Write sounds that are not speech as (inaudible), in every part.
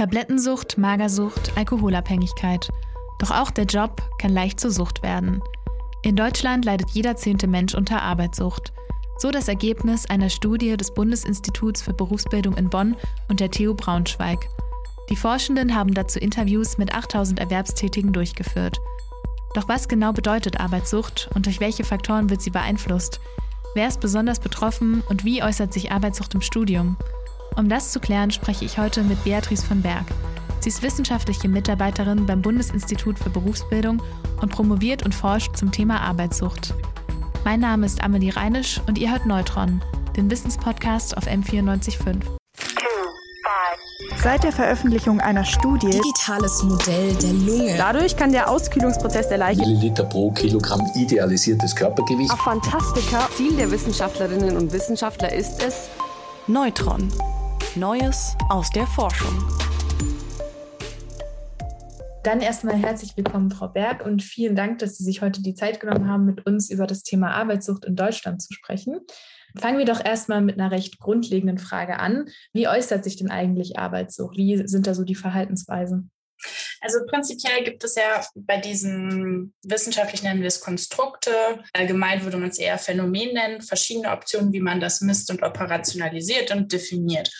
Tablettensucht, Magersucht, Alkoholabhängigkeit. Doch auch der Job kann leicht zur Sucht werden. In Deutschland leidet jeder zehnte Mensch unter Arbeitssucht. So das Ergebnis einer Studie des Bundesinstituts für Berufsbildung in Bonn und der TU Braunschweig. Die Forschenden haben dazu Interviews mit 8000 Erwerbstätigen durchgeführt. Doch was genau bedeutet Arbeitssucht und durch welche Faktoren wird sie beeinflusst? Wer ist besonders betroffen und wie äußert sich Arbeitssucht im Studium? Um das zu klären, spreche ich heute mit Beatrice von Berg. Sie ist wissenschaftliche Mitarbeiterin beim Bundesinstitut für Berufsbildung und promoviert und forscht zum Thema Arbeitssucht. Mein Name ist Amelie Reinisch und ihr hört Neutron, den Wissenspodcast auf M945. Seit der Veröffentlichung einer Studie Digitales Modell der Lunge. Dadurch kann der Auskühlungsprozess der Leiche Milliliter pro Kilogramm idealisiertes Körpergewicht. Fantastika. Ziel der Wissenschaftlerinnen und Wissenschaftler ist es, Neutron. Neues aus der Forschung. Dann erstmal herzlich willkommen, Frau Berg, und vielen Dank, dass Sie sich heute die Zeit genommen haben, mit uns über das Thema Arbeitssucht in Deutschland zu sprechen. Fangen wir doch erstmal mit einer recht grundlegenden Frage an. Wie äußert sich denn eigentlich Arbeitssucht? Wie sind da so die Verhaltensweisen? Also prinzipiell gibt es ja bei diesen wissenschaftlich nennen wir es Konstrukte, allgemein würde man es eher Phänomen nennen, verschiedene Optionen, wie man das misst und operationalisiert und definiert.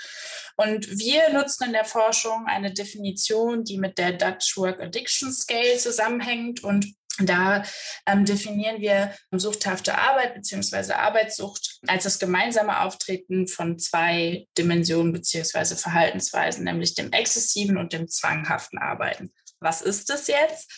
Und wir nutzen in der Forschung eine Definition, die mit der Dutch Work Addiction Scale zusammenhängt und da ähm, definieren wir suchthafte Arbeit bzw. Arbeitssucht als das gemeinsame Auftreten von zwei Dimensionen bzw. Verhaltensweisen, nämlich dem exzessiven und dem zwanghaften Arbeiten. Was ist das jetzt?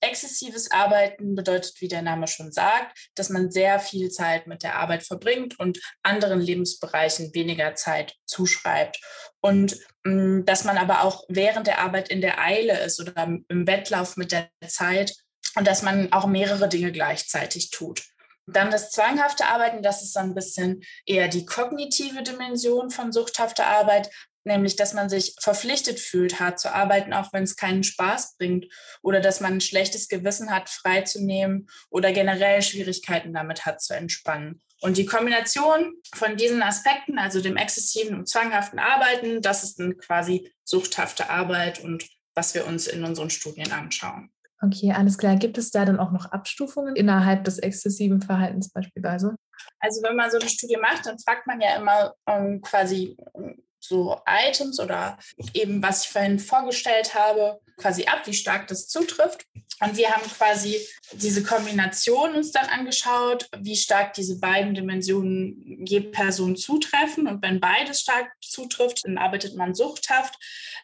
Exzessives Arbeiten bedeutet, wie der Name schon sagt, dass man sehr viel Zeit mit der Arbeit verbringt und anderen Lebensbereichen weniger Zeit zuschreibt. Und mm, dass man aber auch während der Arbeit in der Eile ist oder im Wettlauf mit der Zeit und dass man auch mehrere Dinge gleichzeitig tut. Dann das zwanghafte Arbeiten, das ist so ein bisschen eher die kognitive Dimension von suchthafter Arbeit, nämlich dass man sich verpflichtet fühlt, hart zu arbeiten, auch wenn es keinen Spaß bringt oder dass man ein schlechtes Gewissen hat, freizunehmen oder generell Schwierigkeiten damit hat, zu entspannen. Und die Kombination von diesen Aspekten, also dem exzessiven und zwanghaften Arbeiten, das ist dann quasi suchthafte Arbeit und was wir uns in unseren Studien anschauen. Okay, alles klar. Gibt es da dann auch noch Abstufungen innerhalb des exzessiven Verhaltens beispielsweise? Also wenn man so eine Studie macht, dann fragt man ja immer ähm, quasi so Items oder eben, was ich vorhin vorgestellt habe, quasi ab, wie stark das zutrifft. Und wir haben quasi diese Kombination uns dann angeschaut, wie stark diese beiden Dimensionen je Person zutreffen. Und wenn beides stark zutrifft, dann arbeitet man suchthaft.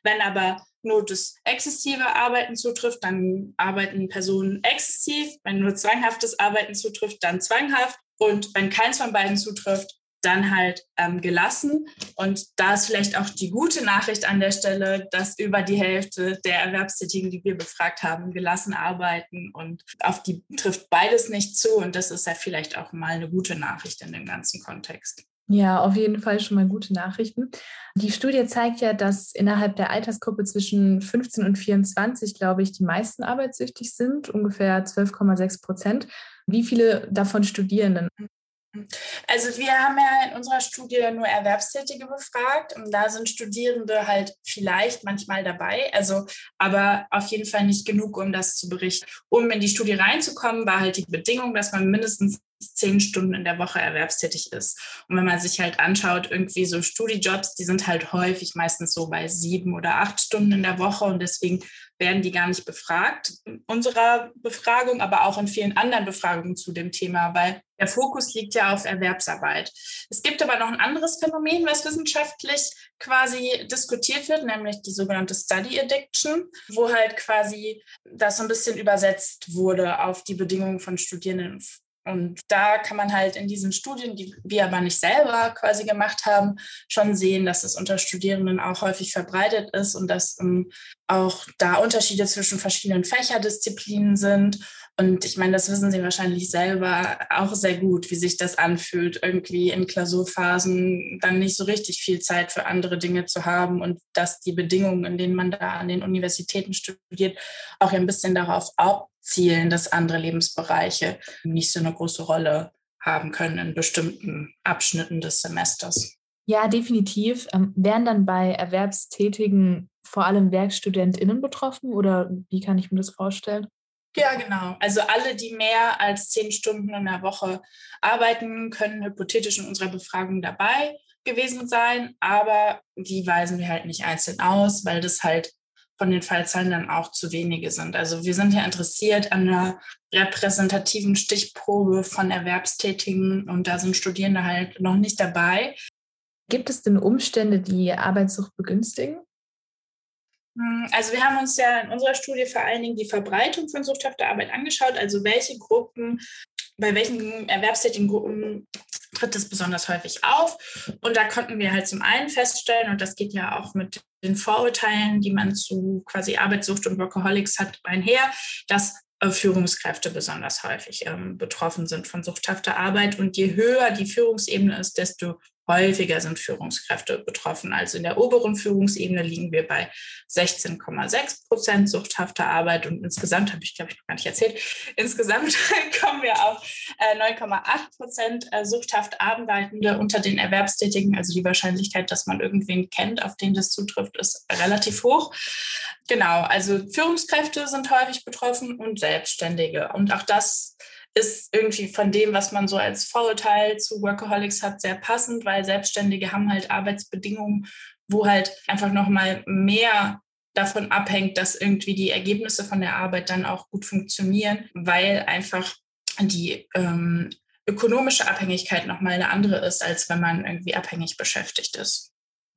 Wenn aber nur das exzessive Arbeiten zutrifft, dann arbeiten Personen exzessiv. Wenn nur zwanghaftes Arbeiten zutrifft, dann zwanghaft. Und wenn keins von beiden zutrifft, dann halt ähm, gelassen. Und da ist vielleicht auch die gute Nachricht an der Stelle, dass über die Hälfte der Erwerbstätigen, die wir befragt haben, gelassen arbeiten und auf die trifft beides nicht zu. Und das ist ja vielleicht auch mal eine gute Nachricht in dem ganzen Kontext. Ja, auf jeden Fall schon mal gute Nachrichten. Die Studie zeigt ja, dass innerhalb der Altersgruppe zwischen 15 und 24, glaube ich, die meisten arbeitssüchtig sind, ungefähr 12,6 Prozent. Wie viele davon studieren denn? Also wir haben ja in unserer Studie nur Erwerbstätige befragt und da sind Studierende halt vielleicht manchmal dabei, also aber auf jeden Fall nicht genug, um das zu berichten. Um in die Studie reinzukommen, war halt die Bedingung, dass man mindestens zehn Stunden in der Woche erwerbstätig ist. Und wenn man sich halt anschaut, irgendwie so Studijobs, die sind halt häufig meistens so bei sieben oder acht Stunden in der Woche und deswegen werden die gar nicht befragt in unserer Befragung, aber auch in vielen anderen Befragungen zu dem Thema, weil der Fokus liegt ja auf Erwerbsarbeit. Es gibt aber noch ein anderes Phänomen, was wissenschaftlich quasi diskutiert wird, nämlich die sogenannte Study Addiction, wo halt quasi das so ein bisschen übersetzt wurde auf die Bedingungen von Studierenden und da kann man halt in diesen Studien, die wir aber nicht selber quasi gemacht haben, schon sehen, dass es unter Studierenden auch häufig verbreitet ist und dass um, ähm, auch da Unterschiede zwischen verschiedenen Fächerdisziplinen sind. Und ich meine, das wissen Sie wahrscheinlich selber auch sehr gut, wie sich das anfühlt, irgendwie in Klausurphasen dann nicht so richtig viel Zeit für andere Dinge zu haben und dass die Bedingungen, in denen man da an den Universitäten studiert, auch ein bisschen darauf abzielen, dass andere Lebensbereiche nicht so eine große Rolle haben können in bestimmten Abschnitten des Semesters. Ja, definitiv. Ähm, wären dann bei Erwerbstätigen vor allem WerkstudentInnen betroffen oder wie kann ich mir das vorstellen? Ja, genau. Also alle, die mehr als zehn Stunden in der Woche arbeiten, können hypothetisch in unserer Befragung dabei gewesen sein, aber die weisen wir halt nicht einzeln aus, weil das halt von den Fallzahlen dann auch zu wenige sind. Also wir sind ja interessiert an einer repräsentativen Stichprobe von Erwerbstätigen und da sind Studierende halt noch nicht dabei. Gibt es denn Umstände, die Arbeitssucht begünstigen? Hm, also wir haben uns ja in unserer Studie vor allen Dingen die Verbreitung von suchthafter Arbeit angeschaut, also welche Gruppen, bei welchen erwerbstätigen Gruppen tritt es besonders häufig auf. Und da konnten wir halt zum einen feststellen, und das geht ja auch mit den Vorurteilen, die man zu quasi Arbeitssucht und Workaholics hat, einher, dass äh, Führungskräfte besonders häufig ähm, betroffen sind von suchthafter Arbeit. Und je höher die Führungsebene ist, desto häufiger sind Führungskräfte betroffen. Also in der oberen Führungsebene liegen wir bei 16,6 Prozent suchthafter Arbeit und insgesamt, habe ich glaube ich noch gar nicht erzählt, (laughs) insgesamt (laughs) kommen wir auf 9,8 äh, Prozent äh, suchthaft Arbeitende unter den Erwerbstätigen. Also die Wahrscheinlichkeit, dass man irgendwen kennt, auf den das zutrifft, ist relativ hoch. Genau, also Führungskräfte sind häufig betroffen und Selbstständige. Und auch das ist irgendwie von dem, was man so als Vorurteil zu Workaholics hat, sehr passend, weil Selbstständige haben halt Arbeitsbedingungen, wo halt einfach nochmal mehr davon abhängt, dass irgendwie die Ergebnisse von der Arbeit dann auch gut funktionieren, weil einfach die ähm, ökonomische Abhängigkeit nochmal eine andere ist, als wenn man irgendwie abhängig beschäftigt ist.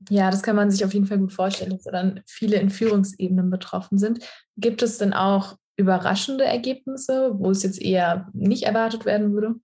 Ja, das kann man sich auf jeden Fall gut vorstellen, dass dann viele in Führungsebenen betroffen sind. Gibt es denn auch überraschende Ergebnisse, wo es jetzt eher nicht erwartet werden würde?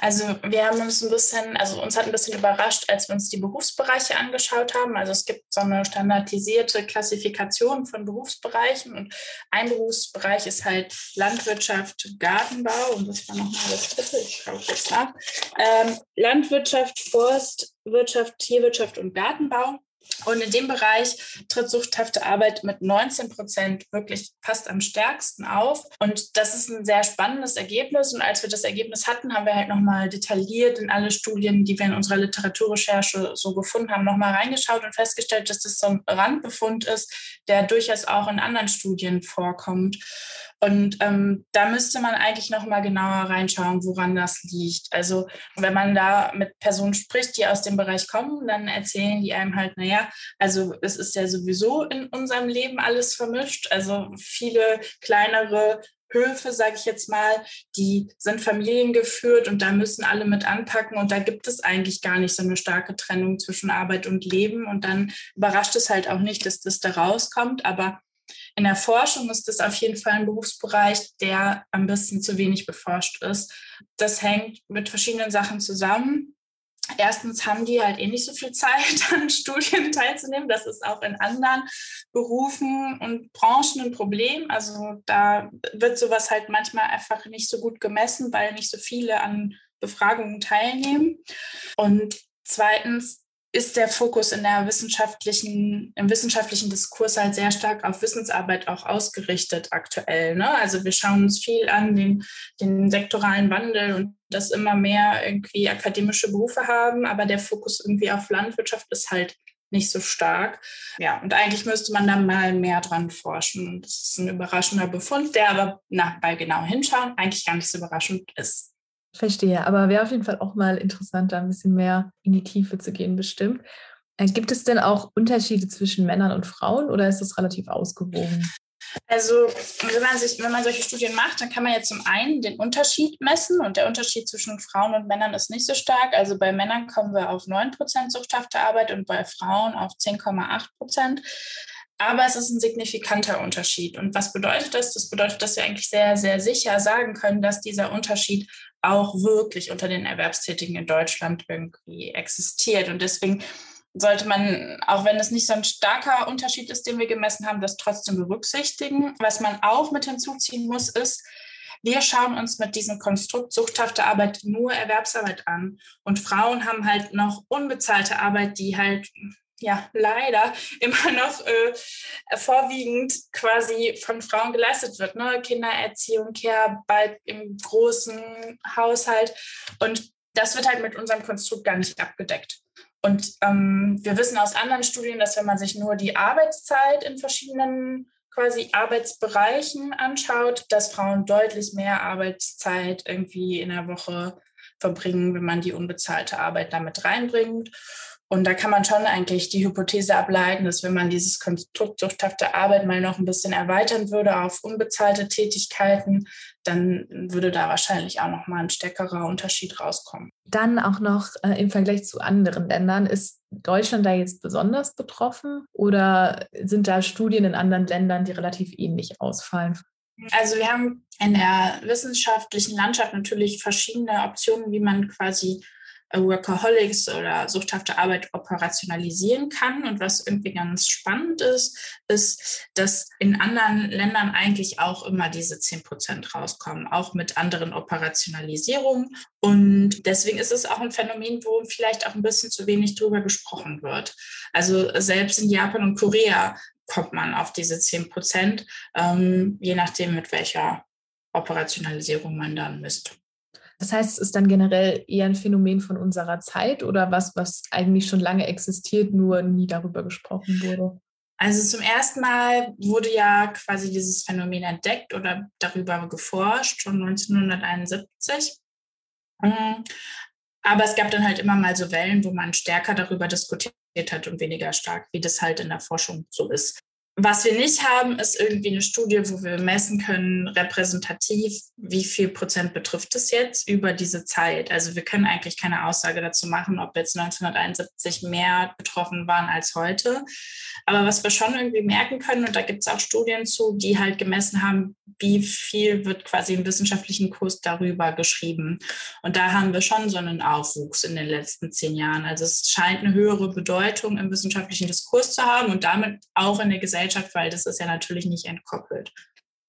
Also wir haben uns ein bisschen, also uns hat ein bisschen überrascht, als wir uns die Berufsbereiche angeschaut haben. Also es gibt so eine standardisierte Klassifikation von Berufsbereichen und ein Berufsbereich ist halt Landwirtschaft, Gartenbau und das war nochmal das dritte, ich schaue jetzt nach. Ähm, Landwirtschaft, Forstwirtschaft, Tierwirtschaft und Gartenbau. Und in dem Bereich tritt suchthafte Arbeit mit 19 Prozent wirklich fast am stärksten auf. Und das ist ein sehr spannendes Ergebnis. Und als wir das Ergebnis hatten, haben wir halt nochmal detailliert in alle Studien, die wir in unserer Literaturrecherche so gefunden haben, nochmal reingeschaut und festgestellt, dass das so ein Randbefund ist, der durchaus auch in anderen Studien vorkommt. Und ähm, da müsste man eigentlich noch mal genauer reinschauen, woran das liegt. Also wenn man da mit Personen spricht, die aus dem Bereich kommen, dann erzählen die einem halt, naja, also es ist ja sowieso in unserem Leben alles vermischt. Also viele kleinere Höfe, sage ich jetzt mal, die sind familiengeführt und da müssen alle mit anpacken und da gibt es eigentlich gar nicht so eine starke Trennung zwischen Arbeit und Leben und dann überrascht es halt auch nicht, dass das da rauskommt, aber in der Forschung ist das auf jeden Fall ein Berufsbereich, der ein bisschen zu wenig beforscht ist. Das hängt mit verschiedenen Sachen zusammen. Erstens haben die halt eh nicht so viel Zeit, (laughs) an Studien teilzunehmen. Das ist auch in anderen Berufen und Branchen ein Problem. Also da wird sowas halt manchmal einfach nicht so gut gemessen, weil nicht so viele an Befragungen teilnehmen. Und zweitens ist der Fokus in der wissenschaftlichen, im wissenschaftlichen Diskurs halt sehr stark auf Wissensarbeit auch ausgerichtet aktuell. Ne? Also wir schauen uns viel an, den, den sektoralen Wandel und dass immer mehr irgendwie akademische Berufe haben, aber der Fokus irgendwie auf Landwirtschaft ist halt nicht so stark. Ja, und eigentlich müsste man da mal mehr dran forschen. Das ist ein überraschender Befund, der aber nach, bei genau hinschauen eigentlich gar nicht so überraschend ist. Verstehe, aber wäre auf jeden Fall auch mal interessant, da ein bisschen mehr in die Tiefe zu gehen, bestimmt. Äh, gibt es denn auch Unterschiede zwischen Männern und Frauen oder ist das relativ ausgewogen? Also, wenn man, sich, wenn man solche Studien macht, dann kann man jetzt zum einen den Unterschied messen und der Unterschied zwischen Frauen und Männern ist nicht so stark. Also bei Männern kommen wir auf 9% suchthafte Arbeit und bei Frauen auf 10,8%. Aber es ist ein signifikanter Unterschied. Und was bedeutet das? Das bedeutet, dass wir eigentlich sehr, sehr sicher sagen können, dass dieser Unterschied auch wirklich unter den Erwerbstätigen in Deutschland irgendwie existiert. Und deswegen sollte man, auch wenn es nicht so ein starker Unterschied ist, den wir gemessen haben, das trotzdem berücksichtigen. Was man auch mit hinzuziehen muss, ist, wir schauen uns mit diesem Konstrukt suchthafte Arbeit nur Erwerbsarbeit an. Und Frauen haben halt noch unbezahlte Arbeit, die halt ja leider (laughs) immer noch äh, vorwiegend quasi von Frauen geleistet wird. Ne? Kindererziehung, Care-Arbeit im großen Haushalt. Und das wird halt mit unserem Konstrukt gar nicht abgedeckt. Und ähm, wir wissen aus anderen Studien, dass wenn man sich nur die Arbeitszeit in verschiedenen quasi Arbeitsbereichen anschaut, dass Frauen deutlich mehr Arbeitszeit irgendwie in der Woche verbringen, wenn man die unbezahlte Arbeit damit reinbringt. Und da kann man schon eigentlich die Hypothese ableiten, dass wenn man dieses Konstrukt suchthafte Arbeit mal noch ein bisschen erweitern würde auf unbezahlte Tätigkeiten, dann würde da wahrscheinlich auch noch mal ein stärkerer Unterschied rauskommen. Dann auch noch äh, im Vergleich zu anderen Ländern, ist Deutschland da jetzt besonders betroffen oder sind da Studien in anderen Ländern, die relativ ähnlich ausfallen? Also wir haben in der wissenschaftlichen Landschaft natürlich verschiedene Optionen, wie man quasi Workaholics oder suchthafte Arbeit operationalisieren kann. Und was irgendwie ganz spannend ist, ist, dass in anderen Ländern eigentlich auch immer diese 10 Prozent rauskommen, auch mit anderen Operationalisierungen. Und deswegen ist es auch ein Phänomen, wo vielleicht auch ein bisschen zu wenig drüber gesprochen wird. Also selbst in Japan und Korea kommt man auf diese 10 Prozent, ähm, je nachdem, mit welcher Operationalisierung man dann misst. Das heißt, es ist dann generell eher ein Phänomen von unserer Zeit oder was, was eigentlich schon lange existiert, nur nie darüber gesprochen wurde? Also zum ersten Mal wurde ja quasi dieses Phänomen entdeckt oder darüber geforscht, schon 1971. Mm, aber es gab dann halt immer mal so Wellen, wo man stärker darüber diskutiert hat und weniger stark, wie das halt in der Forschung so ist. Was wir nicht haben, ist irgendwie eine Studie, wo wir messen können, repräsentativ, wie viel Prozent betrifft es jetzt über diese Zeit. Also wir können eigentlich keine Aussage dazu machen, ob jetzt 1971 mehr betroffen waren als heute. Aber was wir schon irgendwie merken können, und da gibt es auch Studien zu, die halt gemessen haben, wie viel wird quasi im wissenschaftlichen Kurs darüber geschrieben. Und da haben wir schon so einen Aufwuchs in den letzten zehn Jahren. Also es scheint eine höhere Bedeutung im wissenschaftlichen Diskurs zu haben und damit auch in der Gesellschaft, weil das ist ja natürlich nicht entkoppelt.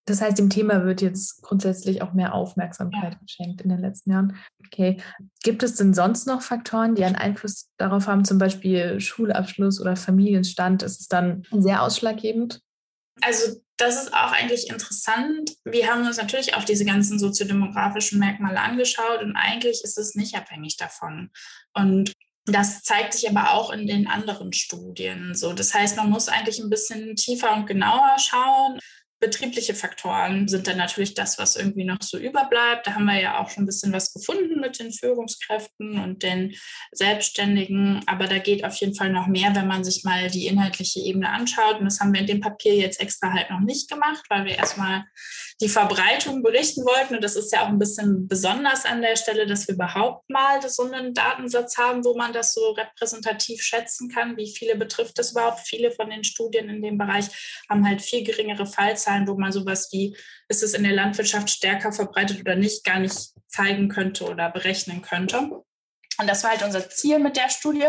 Das heißt, dem Thema wird jetzt grundsätzlich auch mehr Aufmerksamkeit ja. geschenkt in den letzten Jahren. Okay. Gibt es denn sonst noch Faktoren, die einen Einfluss darauf haben, zum Beispiel Schulabschluss oder Familienstand? Ist es dann sehr ausschlaggebend? Also das ist auch eigentlich interessant. Wir haben uns natürlich auch diese ganzen soziodemografischen Merkmale angeschaut und eigentlich ist es nicht abhängig davon. Und das zeigt sich aber auch in den anderen Studien so. Das heißt, man muss eigentlich ein bisschen tiefer und genauer schauen betriebliche Faktoren sind dann natürlich das, was irgendwie noch so überbleibt. Da haben wir ja auch schon ein bisschen was gefunden mit den Führungskräften und den Selbstständigen. Aber da geht auf jeden Fall noch mehr, wenn man sich mal die inhaltliche Ebene anschaut. Und das haben wir in dem Papier jetzt extra halt noch nicht gemacht, weil wir erstmal die Verbreitung berichten wollten. Und das ist ja auch ein bisschen besonders an der Stelle, dass wir überhaupt mal so einen Datensatz haben, wo man das so repräsentativ schätzen kann. Wie viele betrifft das überhaupt? Viele von den Studien in dem Bereich haben halt viel geringere Fallzahlen Zahlen, wo man sowas wie, ist es in der Landwirtschaft stärker verbreitet oder nicht, gar nicht zeigen könnte oder berechnen könnte. Und das war halt unser Ziel mit der Studie.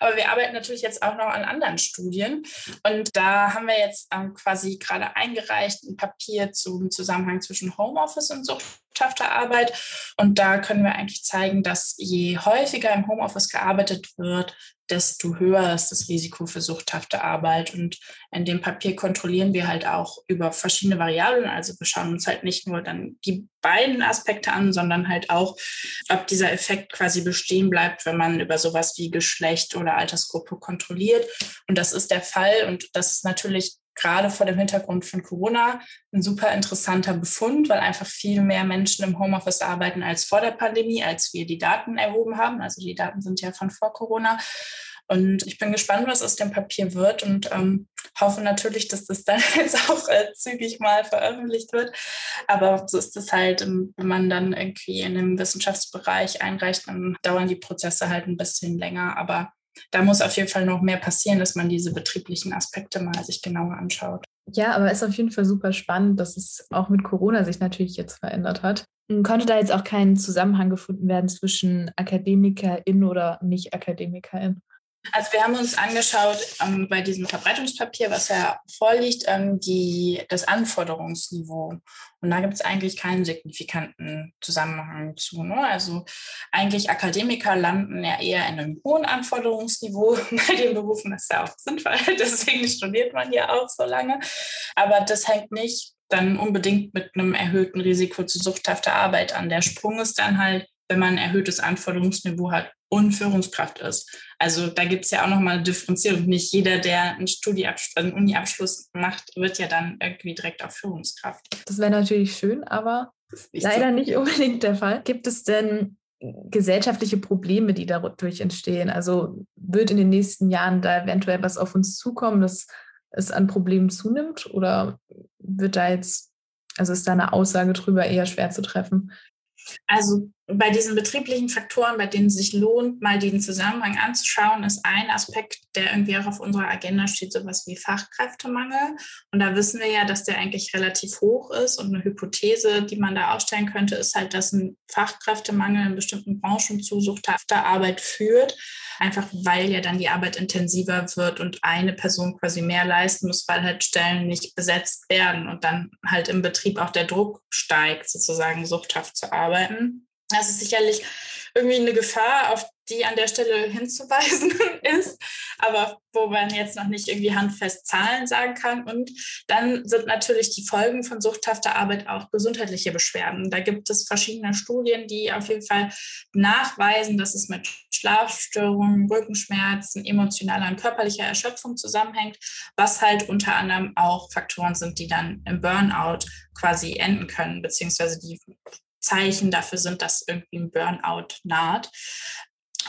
Aber wir arbeiten natürlich jetzt auch noch an anderen Studien. Und da haben wir jetzt ähm, quasi gerade eingereicht ein Papier zum Zusammenhang zwischen Homeoffice und suchthafter Arbeit. Und da können wir eigentlich zeigen, dass je häufiger im Homeoffice gearbeitet wird, desto höher ist das Risiko für suchthafte Arbeit. Und in dem Papier kontrollieren wir halt auch über verschiedene Variablen. Also wir schauen uns halt nicht nur dann die beiden Aspekte an, sondern halt auch, ob dieser Effekt quasi bestehen bleibt, wenn man über sowas wie Geschlecht oder Altersgruppe kontrolliert. Und das ist der Fall. Und das ist natürlich gerade vor dem Hintergrund von Corona ein super interessanter Befund, weil einfach viel mehr Menschen im Homeoffice arbeiten als vor der Pandemie, als wir die Daten erhoben haben. Also die Daten sind ja von vor Corona. Und ich bin gespannt, was aus dem Papier wird und ähm, hoffe natürlich, dass das dann (laughs) jetzt auch äh, zügig mal veröffentlicht wird. Aber so ist es halt, ähm, wenn man dann irgendwie in einem Wissenschaftsbereich einreicht, dann dauern die Prozesse halt ein bisschen länger. Aber da muss auf jeden Fall noch mehr passieren, dass man diese betrieblichen Aspekte mal sich genauer anschaut. Ja, aber es ist auf jeden Fall super spannend, dass es auch mit Corona sich natürlich jetzt verändert hat. Konnte da jetzt auch kein Zusammenhang gefunden werden zwischen AkademikerInnen oder Nicht-AkademikerInnen? Also wir haben uns angeschaut ähm, bei diesem Verbreitungspapier, was ja vorliegt, ähm, die, das Anforderungsniveau. Und da gibt es eigentlich keinen signifikanten Zusammenhang zu. Ne? Also eigentlich Akademiker landen ja eher in einem hohen Anforderungsniveau (laughs) bei den Berufen. Das ist ja auch sinnvoll, (laughs) deswegen studiert man ja auch so lange. Aber das hängt nicht dann unbedingt mit einem erhöhten Risiko zu suchthafter Arbeit an. Der Sprung ist dann halt wenn man ein erhöhtes Anforderungsniveau hat und Führungskraft ist. Also da gibt es ja auch nochmal eine Differenzierung. Nicht jeder, der einen Studieabschluss, einen Uni-Abschluss macht, wird ja dann irgendwie direkt auf Führungskraft. Das wäre natürlich schön, aber nicht leider so. nicht unbedingt der Fall. Gibt es denn gesellschaftliche Probleme, die dadurch entstehen? Also wird in den nächsten Jahren da eventuell was auf uns zukommen, dass es an Problemen zunimmt? Oder wird da jetzt, also ist da eine Aussage drüber eher schwer zu treffen? Also bei diesen betrieblichen Faktoren, bei denen es sich lohnt, mal den Zusammenhang anzuschauen, ist ein Aspekt, der irgendwie auch auf unserer Agenda steht, sowas wie Fachkräftemangel. Und da wissen wir ja, dass der eigentlich relativ hoch ist. Und eine Hypothese, die man da aufstellen könnte, ist halt, dass ein Fachkräftemangel in bestimmten Branchen zu suchthafter Arbeit führt. Einfach weil ja dann die Arbeit intensiver wird und eine Person quasi mehr leisten muss, weil halt Stellen nicht besetzt werden und dann halt im Betrieb auch der Druck steigt, sozusagen suchthaft zu arbeiten. Das ist sicherlich irgendwie eine Gefahr, auf die an der Stelle hinzuweisen (laughs) ist, aber wo man jetzt noch nicht irgendwie handfest Zahlen sagen kann. Und dann sind natürlich die Folgen von suchthafter Arbeit auch gesundheitliche Beschwerden. Da gibt es verschiedene Studien, die auf jeden Fall nachweisen, dass es mit Schlafstörungen, Rückenschmerzen, emotionaler und körperlicher Erschöpfung zusammenhängt, was halt unter anderem auch Faktoren sind, die dann im Burnout quasi enden können, beziehungsweise die Zeichen dafür sind, dass irgendwie ein Burnout naht.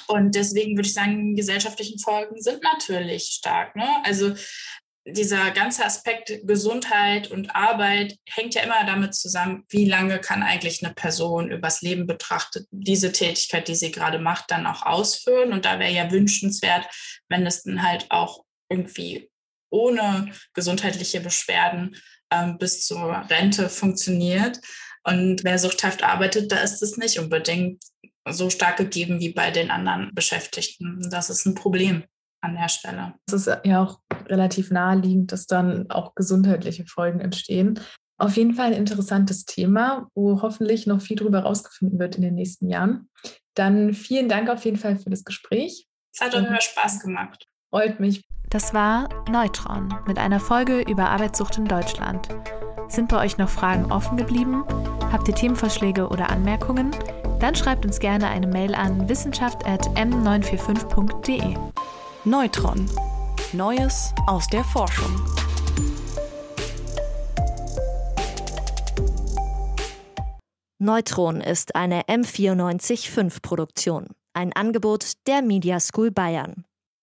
Und deswegen würde ich sagen, gesellschaftlichen Folgen sind natürlich stark. Ne? Also dieser ganze Aspekt Gesundheit und Arbeit hängt ja immer damit zusammen, wie lange kann eigentlich eine Person übers Leben betrachtet diese Tätigkeit, die sie gerade macht, dann auch ausführen. Und da wäre ja wünschenswert, wenn es dann halt auch irgendwie ohne gesundheitliche Beschwerden ähm, bis zur Rente funktioniert. Und wer suchthaft arbeitet, da ist es nicht unbedingt so stark gegeben wie bei den anderen Beschäftigten. Das ist ein Problem an der Stelle. Es ist ja auch relativ naheliegend, dass dann auch gesundheitliche Folgen entstehen. Auf jeden Fall ein interessantes Thema, wo hoffentlich noch viel darüber rausgefunden wird in den nächsten Jahren. Dann vielen Dank auf jeden Fall für das Gespräch. Es hat auch immer Spaß gemacht. Freut mich. Das war Neutron mit einer Folge über Arbeitssucht in Deutschland. Sind bei euch noch Fragen offen geblieben? Habt ihr Themenvorschläge oder Anmerkungen? Dann schreibt uns gerne eine Mail an wissenschaft.m945.de. Neutron. Neues aus der Forschung. Neutron ist eine M945 Produktion, ein Angebot der Media School Bayern.